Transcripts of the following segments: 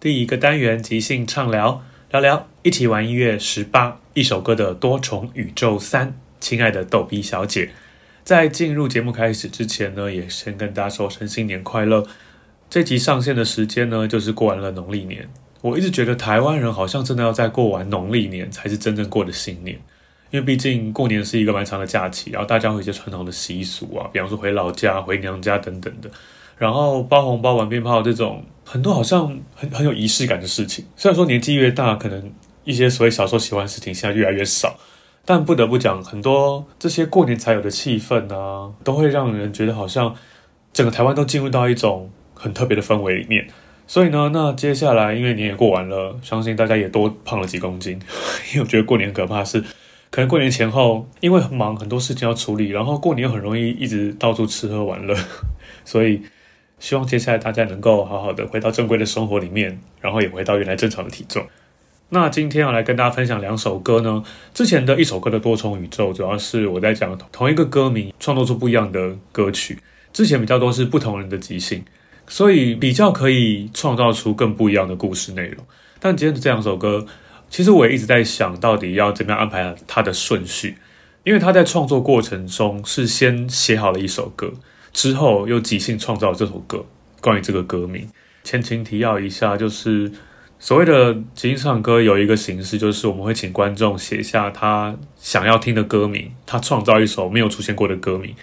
第一个单元即兴畅聊，聊聊一起玩音乐十八，一首歌的多重宇宙三。亲爱的逗逼小姐，在进入节目开始之前呢，也先跟大家说声新年快乐。这集上线的时间呢，就是过完了农历年。我一直觉得台湾人好像真的要在过完农历年才是真正过的新年，因为毕竟过年是一个蛮长的假期，然后大家会有一些传统的习俗啊，比方说回老家、回娘家等等的。然后包红包、玩鞭炮这种很多好像很很有仪式感的事情，虽然说年纪越大，可能一些所谓小时候喜欢的事情现在越来越少，但不得不讲，很多这些过年才有的气氛啊，都会让人觉得好像整个台湾都进入到一种很特别的氛围里面。所以呢，那接下来因为年也过完了，相信大家也多胖了几公斤，因为我觉得过年可怕是，可能过年前后因为很忙，很多事情要处理，然后过年又很容易一直到处吃喝玩乐，所以。希望接下来大家能够好好的回到正规的生活里面，然后也回到原来正常的体重。那今天要来跟大家分享两首歌呢。之前的一首歌的多重宇宙，主要是我在讲同一个歌名创作出不一样的歌曲。之前比较多是不同人的即兴，所以比较可以创造出更不一样的故事内容。但今天的这两首歌，其实我也一直在想到底要怎么样安排它的顺序，因为他在创作过程中是先写好了一首歌。之后又即兴创造这首歌。关于这个歌名，前情提要一下，就是所谓的即兴唱歌有一个形式，就是我们会请观众写下他想要听的歌名，他创造一首没有出现过的歌名，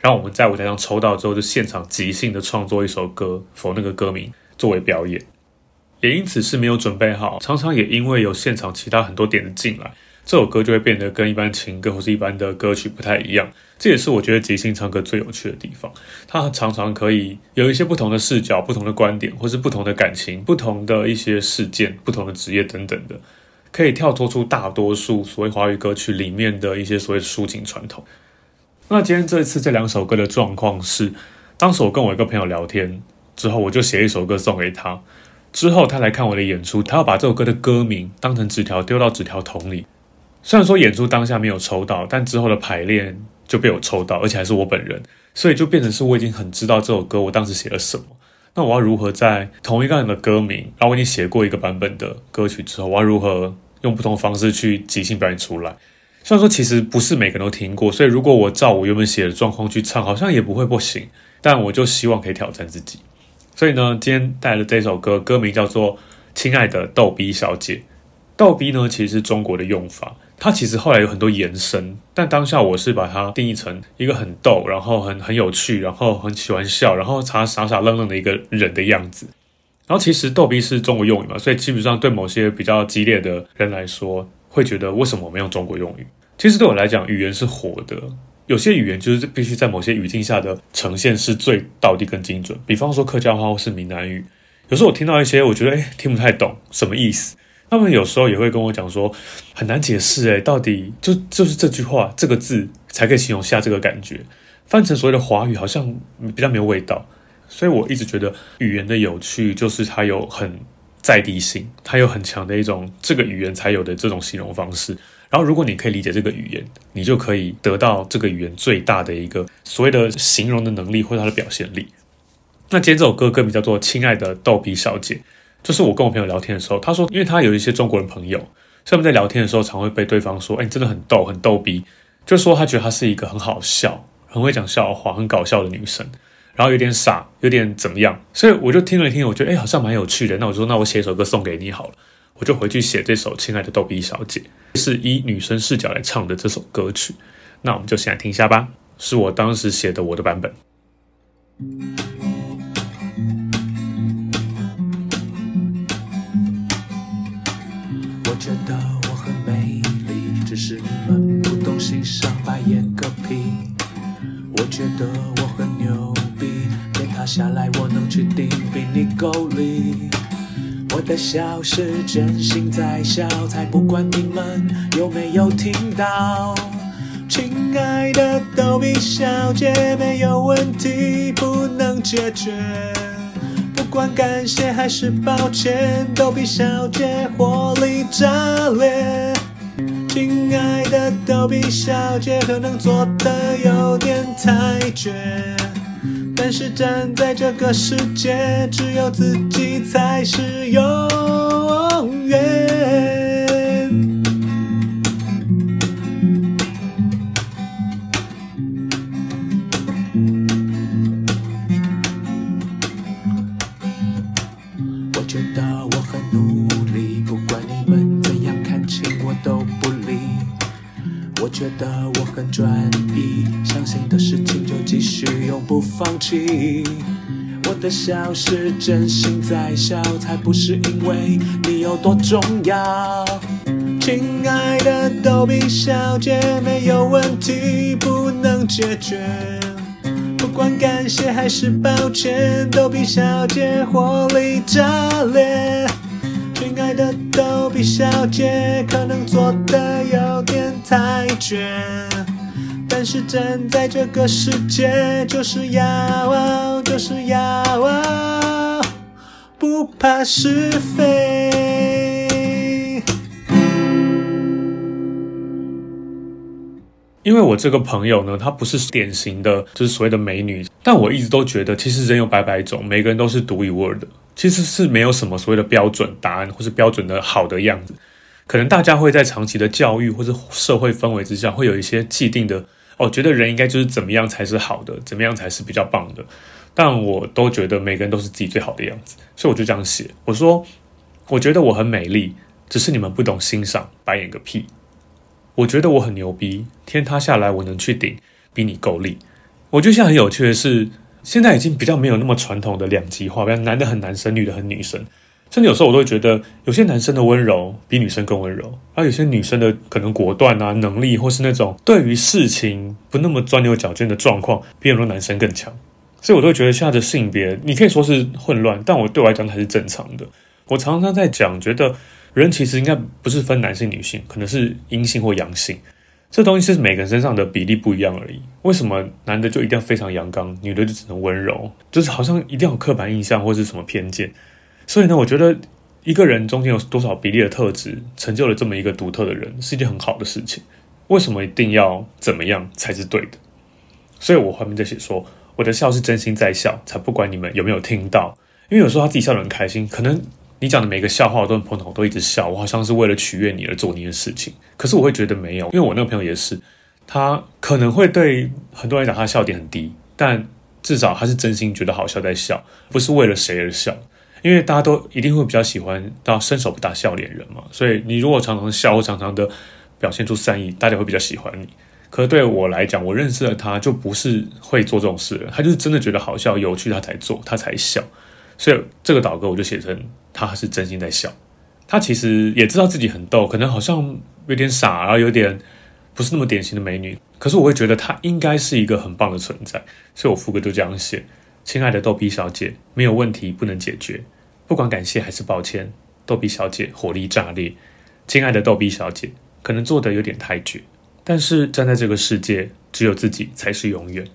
然后我们在舞台上抽到之后，就现场即兴的创作一首歌，for 那个歌名作为表演。也因此是没有准备好，常常也因为有现场其他很多点的进来。这首歌就会变得跟一般情歌或是一般的歌曲不太一样，这也是我觉得即兴唱歌最有趣的地方。它常常可以有一些不同的视角、不同的观点，或是不同的感情、不同的一些事件、不同的职业等等的，可以跳脱出大多数所谓华语歌曲里面的一些所谓抒情传统。那今天这一次这两首歌的状况是，当时我跟我一个朋友聊天之后，我就写一首歌送给他，之后他来看我的演出，他要把这首歌的歌名当成纸条丢到纸条桶里。虽然说演出当下没有抽到，但之后的排练就被我抽到，而且还是我本人，所以就变成是我已经很知道这首歌我当时写了什么。那我要如何在同一个人的歌名，然后我已经写过一个版本的歌曲之后，我要如何用不同方式去即兴表演出来？虽然说其实不是每个人都听过，所以如果我照我原本写的状况去唱，好像也不会不行。但我就希望可以挑战自己。所以呢，今天带来的这首歌歌名叫做《亲爱的逗比小姐》。逗比呢，其实是中国的用法。它其实后来有很多延伸，但当下我是把它定义成一个很逗，然后很很有趣，然后很喜欢笑，然后他傻傻愣愣的一个人的样子。然后其实逗比是中国用语嘛，所以基本上对某些比较激烈的人来说，会觉得为什么我们用中国用语？其实对我来讲，语言是活的，有些语言就是必须在某些语境下的呈现是最道地跟精准。比方说客家话或是闽南语，有时候我听到一些我觉得诶听不太懂什么意思，他们有时候也会跟我讲说很难解释诶，到底就就是这句话这个字才可以形容下这个感觉，翻成所谓的华语好像比较没有味道。所以我一直觉得语言的有趣就是它有很在地性，它有很强的一种这个语言才有的这种形容方式。然后，如果你可以理解这个语言，你就可以得到这个语言最大的一个所谓的形容的能力或者它的表现力。那今天这首歌歌名叫做《亲爱的逗比小姐》，就是我跟我朋友聊天的时候，他说，因为他有一些中国人朋友，所以我们在聊天的时候常会被对方说：“哎，你真的很逗，很逗逼。”就说他觉得她是一个很好笑、很会讲笑话、很搞笑的女生，然后有点傻，有点怎么样。所以我就听了一听，我觉得哎，好像蛮有趣的。那我说，那我写一首歌送给你好了。我就回去写这首《亲爱的逗比小姐》，是以女生视角来唱的这首歌曲。那我们就先来听一下吧，是我当时写的我的版本。我觉得我很美丽，只是你们不懂欣赏，白眼个屁。我觉得我很牛逼，天塌下来我能去顶，比你够力。我的笑是真心在笑，才不管你们有没有听到。亲爱的逗比小姐，没有问题不能解决，不管感谢还是抱歉，逗比小姐火力炸裂。亲爱的逗比小姐，可能做得有点太绝。但是站在这个世界，只有自己才是永笑是真心在笑，才不是因为你有多重要。亲爱的逗比小姐，没有问题不能解决，不管感谢还是抱歉，逗比小姐火力炸裂。亲爱的逗比小姐，可能做得有点太绝。但是站在这个世界，就是要，就是要，不怕是非。因为我这个朋友呢，她不是典型的，就是所谓的美女，但我一直都觉得，其实人有百百种，每个人都是独一无二的，其实是没有什么所谓的标准答案，或是标准的好的样子。可能大家会在长期的教育或是社会氛围之下，会有一些既定的。我觉得人应该就是怎么样才是好的，怎么样才是比较棒的。但我都觉得每个人都是自己最好的样子，所以我就这样写。我说，我觉得我很美丽，只是你们不懂欣赏，白眼个屁。我觉得我很牛逼，天塌下来我能去顶，比你够力。我觉得现在很有趣的是，现在已经比较没有那么传统的两极化，比如男的很男生，女的很女生。甚至有时候我都会觉得，有些男生的温柔比女生更温柔，而有些女生的可能果断啊、能力，或是那种对于事情不那么钻牛角尖的状况，比很多男生更强。所以我都会觉得现在的性别，你可以说是混乱，但我对我来讲才是正常的。我常常在讲，觉得人其实应该不是分男性、女性，可能是阴性或阳性，这东西是每个人身上的比例不一样而已。为什么男的就一定要非常阳刚，女的就只能温柔？就是好像一定要有刻板印象或是什么偏见。所以呢，我觉得一个人中间有多少比例的特质，成就了这么一个独特的人，是一件很好的事情。为什么一定要怎么样才是对的？所以我后面在写说，我的笑是真心在笑，才不管你们有没有听到。因为有时候他自己笑得很开心，可能你讲的每个笑话我都很捧场，我都一直笑，我好像是为了取悦你而做那件事情。可是我会觉得没有，因为我那个朋友也是，他可能会对很多人讲他笑点很低，但至少他是真心觉得好笑在笑，不是为了谁而笑。因为大家都一定会比较喜欢到伸手不打笑脸人嘛，所以你如果常常笑，或常常的表现出善意，大家会比较喜欢你。可是对我来讲，我认识了他就不是会做这种事的，他就是真的觉得好笑、有趣，他才做，他才笑。所以这个导歌我就写成他是真心在笑。他其实也知道自己很逗，可能好像有点傻，然后有点不是那么典型的美女，可是我会觉得她应该是一个很棒的存在，所以我副歌就这样写：亲爱的逗比小姐，没有问题不能解决，不管感谢还是抱歉，逗比小姐火力炸裂。亲爱的逗比小姐，可能做的有点太绝，但是站在这个世界，只有自己才是永远。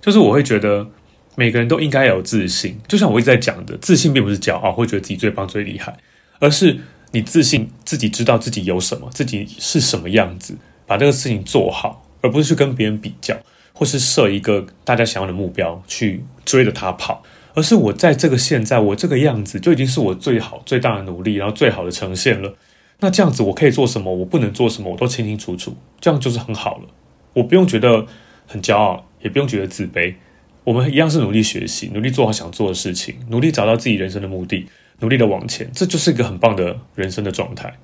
就是我会觉得每个人都应该有自信，就像我一直在讲的，自信并不是骄傲，会觉得自己最棒最厉害，而是你自信自己知道自己有什么，自己是什么样子。把这个事情做好，而不是去跟别人比较，或是设一个大家想要的目标去追着他跑，而是我在这个现在，我这个样子就已经是我最好最大的努力，然后最好的呈现了。那这样子，我可以做什么，我不能做什么，我都清清楚楚，这样就是很好了。我不用觉得很骄傲，也不用觉得自卑。我们一样是努力学习，努力做好想做的事情，努力找到自己人生的目的，努力的往前，这就是一个很棒的人生的状态。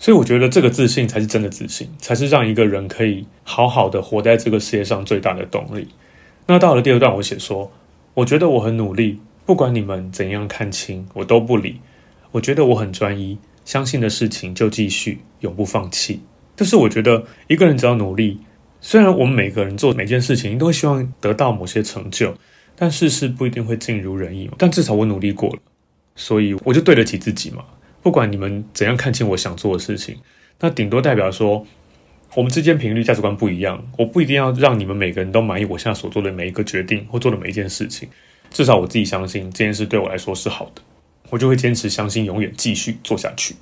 所以我觉得这个自信才是真的自信，才是让一个人可以好好的活在这个世界上最大的动力。那到了第二段，我写说，我觉得我很努力，不管你们怎样看清，我都不理。我觉得我很专一，相信的事情就继续，永不放弃。但是我觉得一个人只要努力，虽然我们每个人做每件事情都会希望得到某些成就，但事事不一定会尽如人意嘛。但至少我努力过了，所以我就对得起自己嘛。不管你们怎样看清我想做的事情，那顶多代表说我们之间频率价值观不一样。我不一定要让你们每个人都满意我现在所做的每一个决定或做的每一件事情。至少我自己相信这件事对我来说是好的，我就会坚持相信，永远继续做下去。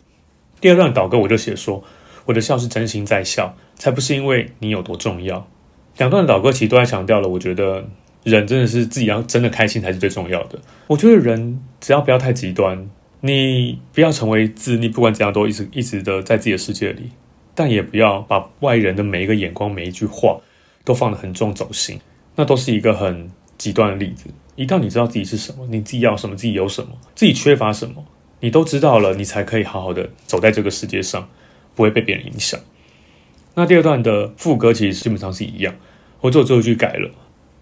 第二段祷歌我就写说，我的笑是真心在笑，才不是因为你有多重要。两段导歌其实都在强调了，我觉得人真的是自己要真的开心才是最重要的。我觉得人只要不要太极端。你不要成为自你，不管怎样都一直一直的在自己的世界里，但也不要把外人的每一个眼光、每一句话都放得很重走心，那都是一个很极端的例子。一旦你知道自己是什么，你自己要什么，自己有什么，自己缺乏什么，你都知道了，你才可以好好的走在这个世界上，不会被别人影响。那第二段的副歌其实基本上是一样，我只有最后一句改了，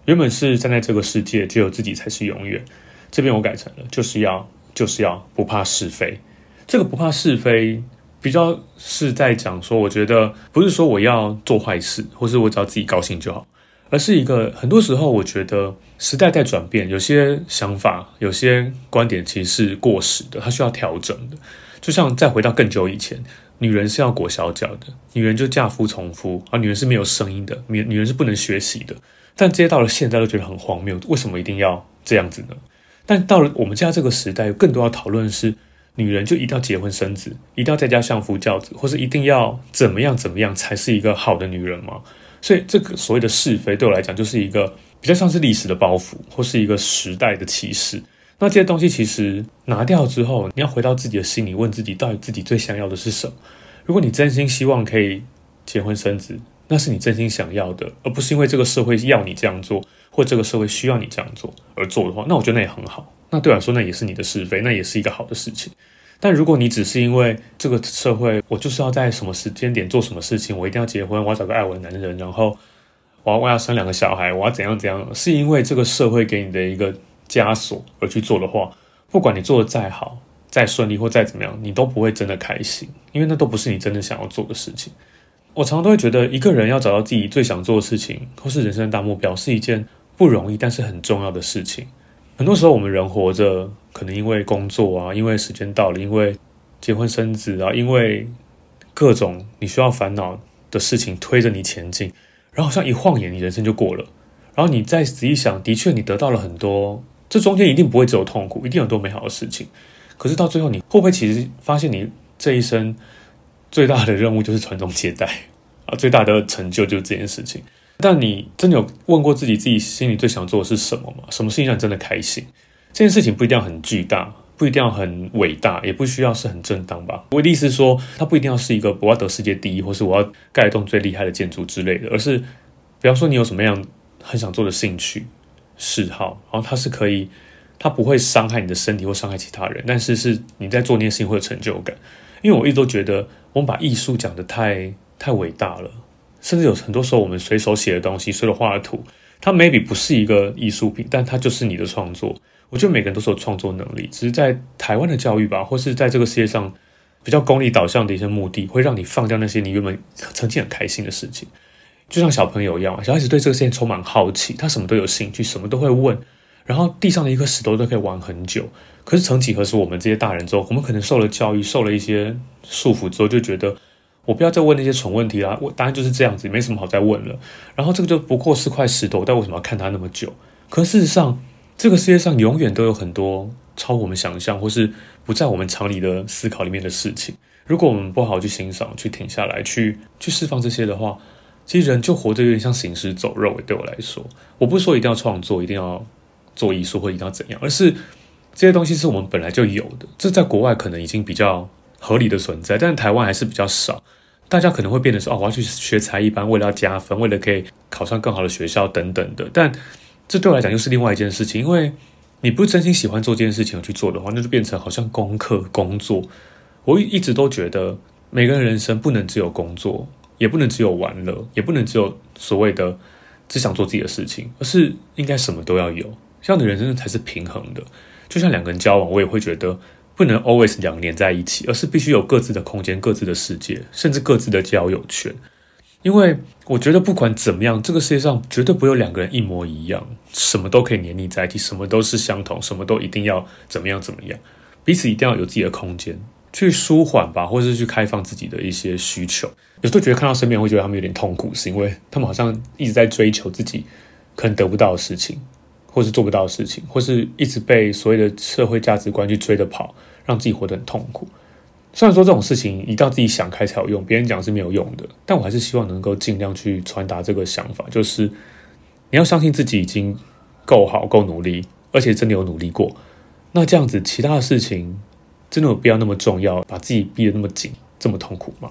原本是站在这个世界，只有自己才是永远，这边我改成了就是要。就是要不怕是非，这个不怕是非，比较是在讲说，我觉得不是说我要做坏事，或是我只要自己高兴就好，而是一个很多时候，我觉得时代在转变，有些想法、有些观点其实是过时的，它需要调整的。就像再回到更久以前，女人是要裹小脚的，女人就嫁夫从夫，而女人是没有声音的，女女人是不能学习的。但这些到了现在都觉得很荒谬，为什么一定要这样子呢？但到了我们家这个时代，更多要讨论的是，女人就一定要结婚生子，一定要在家相夫教子，或是一定要怎么样怎么样才是一个好的女人吗？所以这个所谓的是非，对我来讲就是一个比较像是历史的包袱，或是一个时代的歧视。那这些东西其实拿掉之后，你要回到自己的心里，问自己到底自己最想要的是什么？如果你真心希望可以结婚生子，那是你真心想要的，而不是因为这个社会要你这样做。或这个社会需要你这样做而做的话，那我觉得那也很好。那对我来说，那也是你的是非，那也是一个好的事情。但如果你只是因为这个社会，我就是要在什么时间点做什么事情，我一定要结婚，我要找个爱我的男人，然后我要我要生两个小孩，我要怎样怎样，是因为这个社会给你的一个枷锁而去做的话，不管你做的再好、再顺利或再怎么样，你都不会真的开心，因为那都不是你真的想要做的事情。我常常都会觉得，一个人要找到自己最想做的事情，或是人生的大目标，是一件。不容易，但是很重要的事情。很多时候，我们人活着，可能因为工作啊，因为时间到了，因为结婚生子啊，因为各种你需要烦恼的事情推着你前进，然后好像一晃眼，你人生就过了。然后你再仔细想，的确你得到了很多，这中间一定不会只有痛苦，一定有多美好的事情。可是到最后，你会不会其实发现，你这一生最大的任务就是传宗接代啊，最大的成就就是这件事情。但你真的有问过自己，自己心里最想做的是什么吗？什么事情让你真的开心？这件事情不一定要很巨大，不一定要很伟大，也不需要是很正当吧？我的意思是说，它不一定要是一个我要得世界第一，或是我要盖一栋最厉害的建筑之类的，而是比方说你有什么样很想做的兴趣嗜好，然后它是可以，它不会伤害你的身体或伤害其他人，但是是你在做那件事情会有成就感。因为我一直都觉得，我们把艺术讲得太太伟大了。甚至有很多时候，我们随手写的东西，随手画的图，它 maybe 不是一个艺术品，但它就是你的创作。我觉得每个人都是有创作能力，只是在台湾的教育吧，或是在这个世界上比较功利导向的一些目的，会让你放掉那些你原本曾经很开心的事情。就像小朋友一样，小孩子对这个事情充满好奇，他什么都有兴趣，什么都会问。然后地上的一颗石头都可以玩很久。可是曾几何时，我们这些大人之后，我们可能受了教育，受了一些束缚之后，就觉得我不要再问那些蠢问题啦。我答案就是这样子，没什么好再问了。然后这个就不过是块石头，但为什么要看它那么久？可事实上，这个世界上永远都有很多超我们想象或是不在我们常理的思考里面的事情。如果我们不好好去欣赏、去停下来、去去释放这些的话，其实人就活得有点像行尸走肉。对我来说，我不是说一定要创作，一定要做艺术或一定要怎样，而是这些东西是我们本来就有的。这在国外可能已经比较合理的存在，但台湾还是比较少。大家可能会变得说：“哦，我要去学才艺班，为了要加分，为了可以考上更好的学校等等的。”但这对我来讲又是另外一件事情，因为你不真心喜欢做这件事情而去做的话，那就变成好像功课、工作。我一直都觉得，每个人人生不能只有工作，也不能只有玩乐，也不能只有所谓的只想做自己的事情，而是应该什么都要有，这样的人生才是平衡的。就像两个人交往，我也会觉得不能 always 两年在一起，而是必须有各自的空间、各自的世界，甚至各自的交友圈。因为我觉得不管怎么样，这个世界上绝对不会有两个人一模一样，什么都可以黏腻在一起，什么都是相同，什么都一定要怎么样怎么样，彼此一定要有自己的空间。去舒缓吧，或是去开放自己的一些需求。有时候觉得看到身边人会觉得他们有点痛苦，是因为他们好像一直在追求自己可能得不到的事情，或是做不到的事情，或是一直被所谓的社会价值观去追着跑，让自己活得很痛苦。虽然说这种事情一定要自己想开才有用，别人讲是没有用的，但我还是希望能够尽量去传达这个想法，就是你要相信自己已经够好、够努力，而且真的有努力过。那这样子，其他的事情。真的有必要那么重要，把自己逼得那么紧，这么痛苦吗？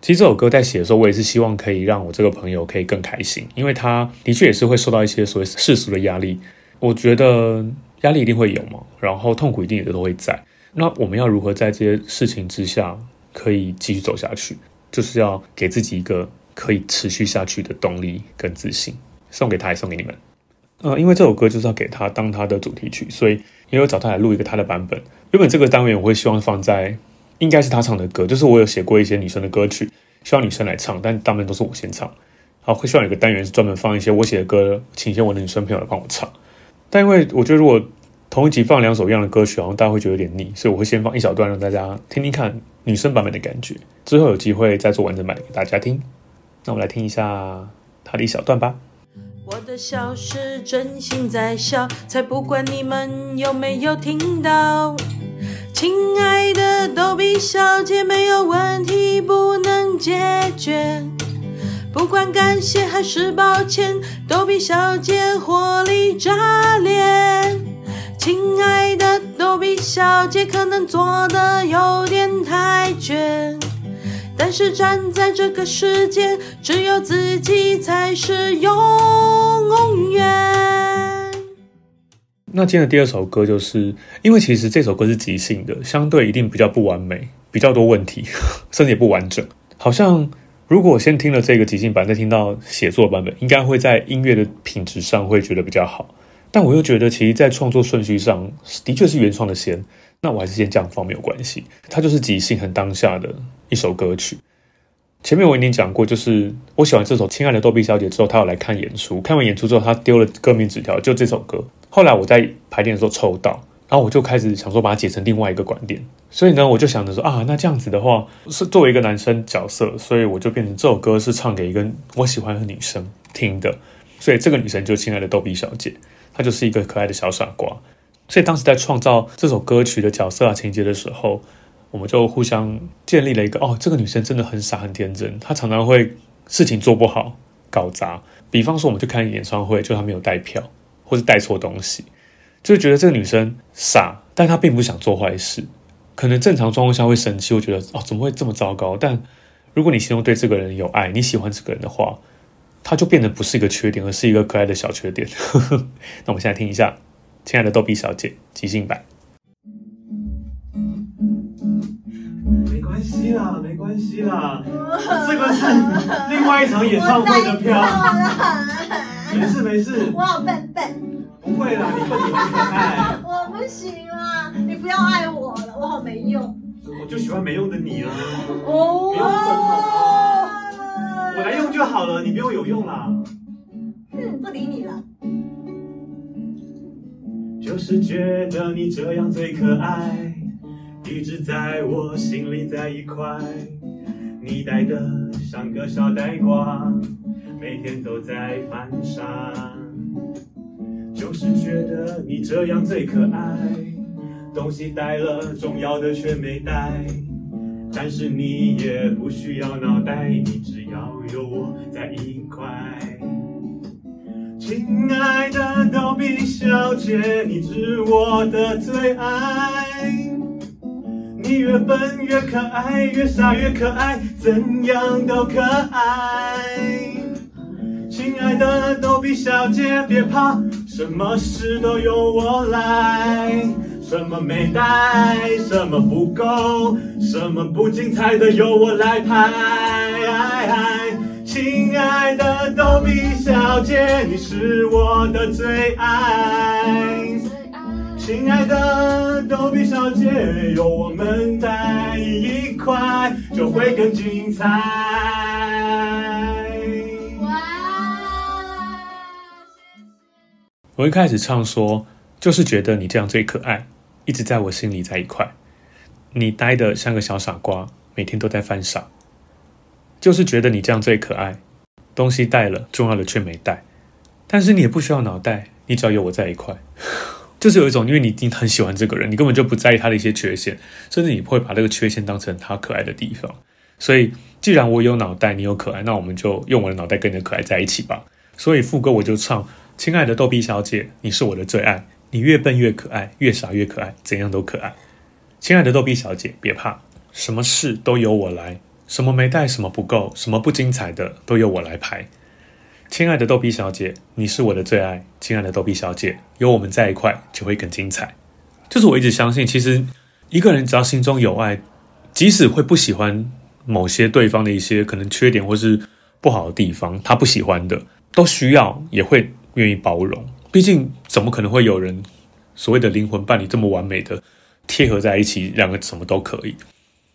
其实这首歌在写的时候，我也是希望可以让我这个朋友可以更开心，因为他的确也是会受到一些所谓世俗的压力。我觉得压力一定会有嘛，然后痛苦一定也都会在。那我们要如何在这些事情之下可以继续走下去？就是要给自己一个可以持续下去的动力跟自信。送给他，也送给你们。呃，因为这首歌就是要给他当他的主题曲，所以也有找他来录一个他的版本。原本这个单元我会希望放在应该是他唱的歌，就是我有写过一些女生的歌曲，希望女生来唱，但大部分都是我先唱。好，会希望有个单元是专门放一些我写的歌，请一些我的女生朋友来帮我唱。但因为我觉得如果同一集放两首一样的歌曲，好像大家会觉得有点腻，所以我会先放一小段让大家听听看女生版本的感觉，之后有机会再做完整版给大家听。那我们来听一下他的一小段吧。我的笑是真心在笑，才不管你们有没有听到。亲爱的逗比小姐，没有问题不能解决，不管感谢还是抱歉，逗比小姐火力炸裂。亲爱的逗比小姐，可能做得有点太绝。但是站在这个世界，只有自己才是永远。那今天的第二首歌，就是因为其实这首歌是即兴的，相对一定比较不完美，比较多问题，甚至也不完整。好像如果我先听了这个即兴版，再听到写作版本，应该会在音乐的品质上会觉得比较好。但我又觉得，其实，在创作顺序上，的确是原创的先。那我还是先这样放没有关系，它就是即兴很当下的一首歌曲。前面我已经讲过，就是我喜欢这首《亲爱的逗比小姐》之后，她要来看演出，看完演出之后，她丢了歌名纸条，就这首歌。后来我在排练的时候抽到，然后我就开始想说把它解成另外一个观点。所以呢，我就想着说啊，那这样子的话，是作为一个男生角色，所以我就变成这首歌是唱给一个我喜欢的女生听的。所以这个女生就亲爱的逗比小姐，她就是一个可爱的小傻瓜。所以当时在创造这首歌曲的角色啊、情节的时候，我们就互相建立了一个哦，这个女生真的很傻很天真，她常常会事情做不好、搞砸。比方说，我们去看演唱会，就她没有带票，或是带错东西，就觉得这个女生傻，但她并不想做坏事。可能正常状况下会生气，会觉得哦，怎么会这么糟糕？但如果你心中对这个人有爱，你喜欢这个人的话，他就变得不是一个缺点，而是一个可爱的小缺点。那我们现在听一下。亲爱的逗比小姐，即兴版。没关系啦，没关系啦，这个是另外一场演唱会的票。没事没事。我好笨笨。不会啦，你笨你很可爱。我不行啦，你不要爱我了，我好没用。我就喜欢没用的你啊。哦。我来用就好了，你不用有用啦。哼，不理你了。就是觉得你这样最可爱，一直在我心里在一块。你呆的像个小呆瓜，每天都在犯傻。就是觉得你这样最可爱，东西带了，重要的却没带。但是你也不需要脑袋，你只要有我在一块。亲爱的逗比小姐，你是我的最爱。你越笨越可爱，越傻越可爱，怎样都可爱。亲爱的逗比小姐，别怕，什么事都由我来。什么没带，什么不够，什么不精彩的由我来拍。亲爱的逗比小姐，你是我的最爱。亲爱的逗比小姐，有我们在一块，就会更精彩。我一开始唱说，就是觉得你这样最可爱，一直在我心里在一块。你呆的像个小傻瓜，每天都在犯傻。就是觉得你这样最可爱，东西带了，重要的却没带。但是你也不需要脑袋，你只要有我在一块，就是有一种，因为你已经很喜欢这个人，你根本就不在意他的一些缺陷，甚至你不会把这个缺陷当成他可爱的地方。所以，既然我有脑袋，你有可爱，那我们就用我的脑袋跟你的可爱在一起吧。所以副歌我就唱：亲爱的逗比小姐，你是我的最爱，你越笨越可爱，越傻越可爱，怎样都可爱。亲爱的逗比小姐，别怕，什么事都由我来。什么没带，什么不够，什么不精彩的，都由我来排。亲爱的逗比小姐，你是我的最爱。亲爱的逗比小姐，有我们在一块，就会更精彩。就是我一直相信，其实一个人只要心中有爱，即使会不喜欢某些对方的一些可能缺点或是不好的地方，他不喜欢的，都需要也会愿意包容。毕竟，怎么可能会有人所谓的灵魂伴侣这么完美的贴合在一起，两个什么都可以？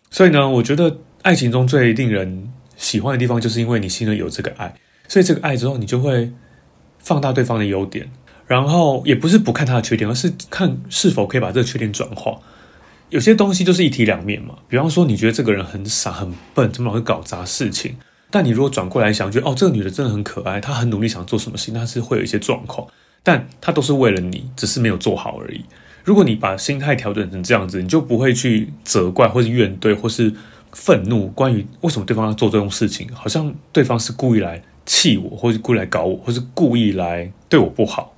所以呢，我觉得。爱情中最令人喜欢的地方，就是因为你心里有这个爱，所以这个爱之后，你就会放大对方的优点，然后也不是不看他的缺点，而是看是否可以把这个缺点转化。有些东西就是一体两面嘛，比方说你觉得这个人很傻很笨，怎么老会搞砸事情？但你如果转过来想，觉得哦，这个女的真的很可爱，她很努力想做什么事情，但是会有一些状况，但她都是为了你，只是没有做好而已。如果你把心态调整成这样子，你就不会去责怪或是怨怼或是。愤怒，关于为什么对方要做这种事情，好像对方是故意来气我，或是故意来搞我，或是故意来对我不好。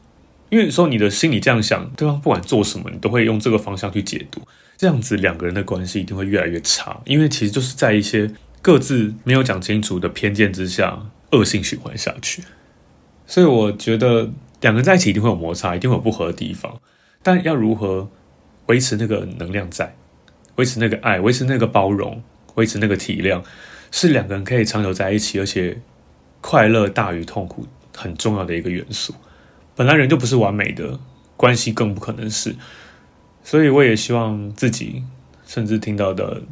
因为有时候你的心里这样想，对方不管做什么，你都会用这个方向去解读，这样子两个人的关系一定会越来越差。因为其实就是在一些各自没有讲清楚的偏见之下，恶性循环下去。所以我觉得两个人在一起一定会有摩擦，一定会有不合的地方，但要如何维持那个能量在，维持那个爱，维持那个包容。维持那个体谅，是两个人可以长久在一起，而且快乐大于痛苦很重要的一个元素。本来人就不是完美的，关系更不可能是。所以我也希望自己，甚至听到的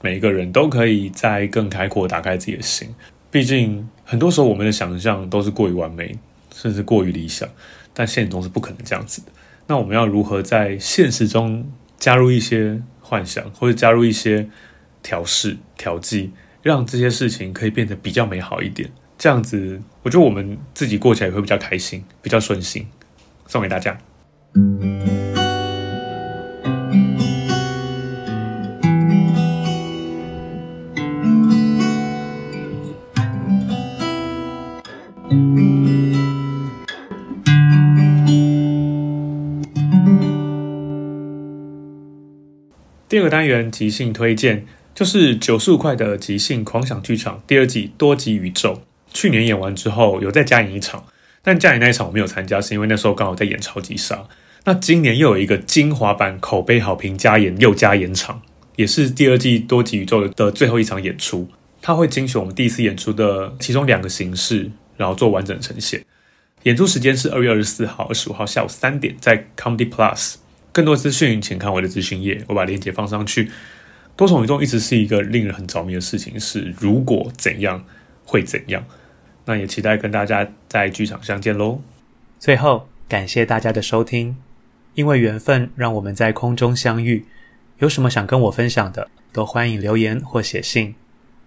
每一个人都可以再更开阔，打开自己的心。毕竟很多时候我们的想象都是过于完美，甚至过于理想，但现实中是不可能这样子的。那我们要如何在现实中加入一些幻想，或者加入一些？调试、调剂，让这些事情可以变得比较美好一点。这样子，我觉得我们自己过起来也会比较开心，比较顺心。送给大家。第二个单元即兴推荐。就是九十五块的即兴狂想剧场第二季多极宇宙，去年演完之后有再加演一场，但加演那一场我没有参加，是因为那时候刚好在演超级杀。那今年又有一个精华版口碑好评加演又加演场，也是第二季多极宇宙的最后一场演出。它会精选我们第一次演出的其中两个形式，然后做完整呈现。演出时间是二月二十四号、二十五号下午三点，在 Comedy Plus。更多资讯请看我的资讯页，我把链接放上去。多重宇宙一直是一个令人很着迷的事情，是如果怎样会怎样？那也期待跟大家在剧场相见喽。最后，感谢大家的收听，因为缘分让我们在空中相遇。有什么想跟我分享的，都欢迎留言或写信。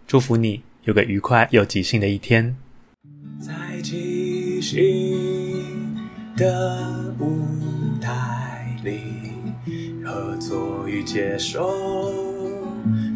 祝福你有个愉快又即兴的一天。在即兴的舞台里，合作与接受